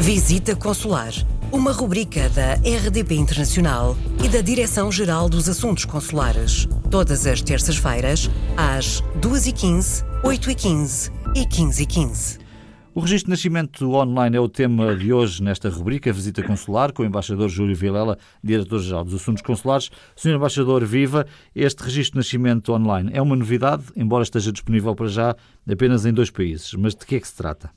Visita Consular, uma rubrica da RDP Internacional e da Direção-Geral dos Assuntos Consulares. Todas as terças-feiras, às 2h15, 8h15 e 15h15. O registro de nascimento online é o tema de hoje nesta rubrica Visita Consular, com o embaixador Júlio Vilela, diretor-geral dos Assuntos Consulares. Senhor embaixador, viva! Este registro de nascimento online é uma novidade, embora esteja disponível para já apenas em dois países. Mas de que é que se trata?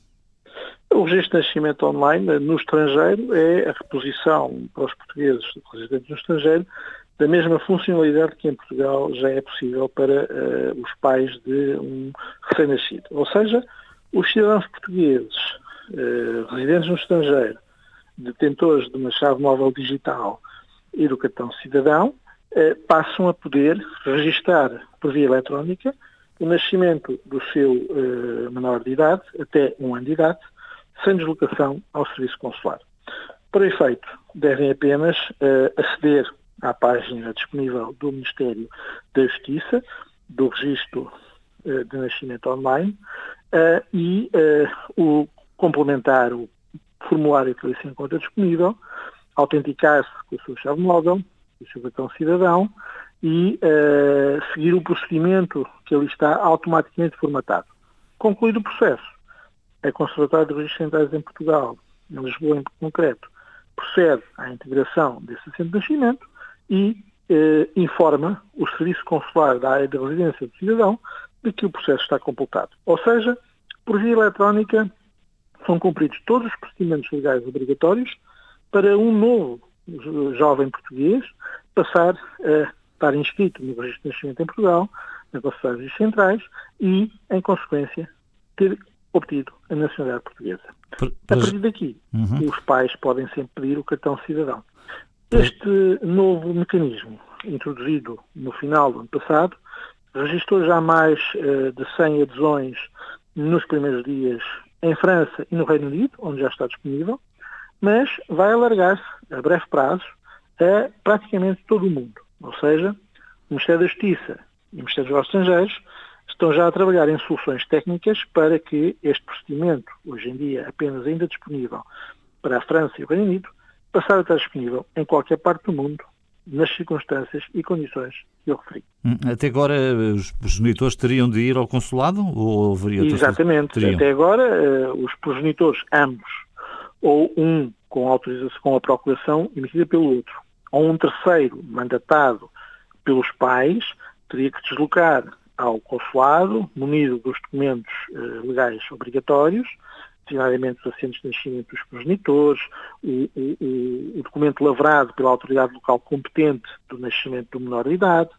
O registro de nascimento online no estrangeiro é a reposição para os portugueses residentes no estrangeiro da mesma funcionalidade que em Portugal já é possível para uh, os pais de um recém-nascido. Ou seja, os cidadãos portugueses uh, residentes no estrangeiro, detentores de uma chave móvel digital e do cartão cidadão, uh, passam a poder registar por via eletrónica o nascimento do seu menor de idade, até um ano de idade, sem deslocação ao serviço consular. Para efeito, devem apenas uh, aceder à página disponível do Ministério da Justiça, do registro uh, de nascimento online, uh, e o complementar o formulário que ali se encontra disponível, autenticar-se com a sua chave móvel, o seu cartão cidadão, e seguir o procedimento que ali está automaticamente formatado. Concluído o processo, a Conservatória de Registros Centrais em Portugal, em Lisboa em concreto, procede à integração desse assento de nascimento e eh, informa o Serviço Consular da área de residência do cidadão de que o processo está completado. Ou seja, por via eletrónica são cumpridos todos os procedimentos legais obrigatórios para um novo jovem português passar a estar inscrito no registro de nascimento em Portugal, na Conselho de Registros Centrais e, em consequência, ter obtido a nacionalidade portuguesa. Por, por... A partir daqui, uhum. os pais podem sempre pedir o cartão cidadão. Este novo mecanismo, introduzido no final do ano passado, registrou já mais uh, de 100 adesões nos primeiros dias em França e no Reino Unido, onde já está disponível, mas vai alargar-se a breve prazo a praticamente todo o mundo. Ou seja, o Ministério da Justiça e o Ministério dos Estrangeiros estão já a trabalhar em soluções técnicas para que este procedimento, hoje em dia apenas ainda disponível para a França e o Reino Unido, passar a estar disponível em qualquer parte do mundo, nas circunstâncias e condições que eu referi. Hum, até agora os progenitores teriam de ir ao consulado ou haveria Exatamente. Teriam. Até agora eh, os progenitores, ambos, ou um com autorização, com a procuração emitida pelo outro, ou um terceiro mandatado pelos pais, teria que deslocar ao consulado, munido dos documentos uh, legais obrigatórios, designadamente os assentos de nascimento dos progenitores, o, o, o, documento lavrado pela autoridade local competente do nascimento do menor de idade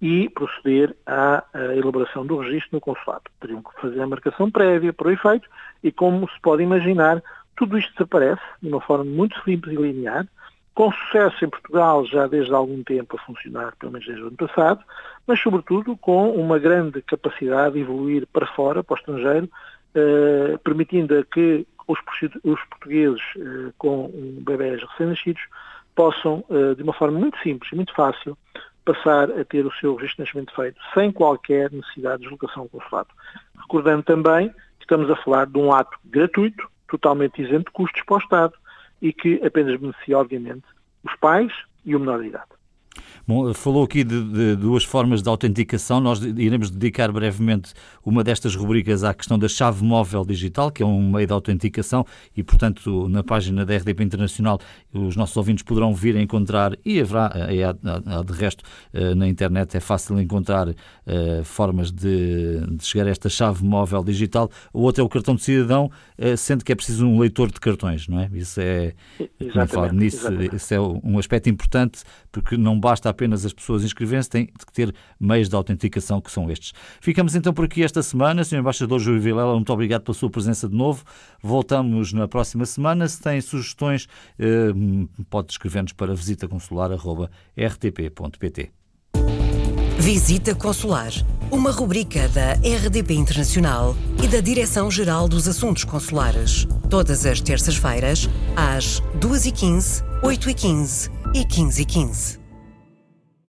e proceder à, à elaboração do registro no consulado. Teriam que fazer a marcação prévia para o efeito e, como se pode imaginar, tudo isto desaparece de uma forma muito simples e linear, com sucesso em Portugal já desde algum tempo a funcionar, pelo menos desde o ano passado, mas sobretudo com uma grande capacidade de evoluir para fora, para o estrangeiro, eh, permitindo que os, os portugueses eh, com bebés recém-nascidos possam, eh, de uma forma muito simples e muito fácil, passar a ter o seu registro de nascimento feito, sem qualquer necessidade de deslocação ao consulado. Recordando também que estamos a falar de um ato gratuito, totalmente isento de custos para o Estado, e que apenas beneficia, obviamente, os pais e o menor de idade. Bom, falou aqui de, de, duas formas de autenticação. Nós iremos dedicar brevemente uma destas rubricas à questão da chave móvel digital, que é um meio de autenticação e, portanto, na página da RDP Internacional os nossos ouvintes poderão vir a encontrar, e haverá, é, de resto, eh, na internet é fácil encontrar uh, formas de, de, chegar a esta chave móvel digital. O outro é o cartão de cidadão, uh, sendo que é preciso um leitor de cartões, não é? Isso é, nisso, isso é um aspecto importante, porque não basta apenas as pessoas inscreverem-se, têm que ter meios de autenticação que são estes. Ficamos então por aqui esta semana. Sr. Embaixador Júlio Vilela, muito obrigado pela sua presença de novo. Voltamos na próxima semana. Se tem sugestões, eh, pode escrever-nos para visitaconsular.rtp.pt. Visita Consular, uma rubrica da RDP Internacional e da Direção-Geral dos Assuntos Consulares. Todas as terças-feiras, às 2h15, 8h15 e 15h15.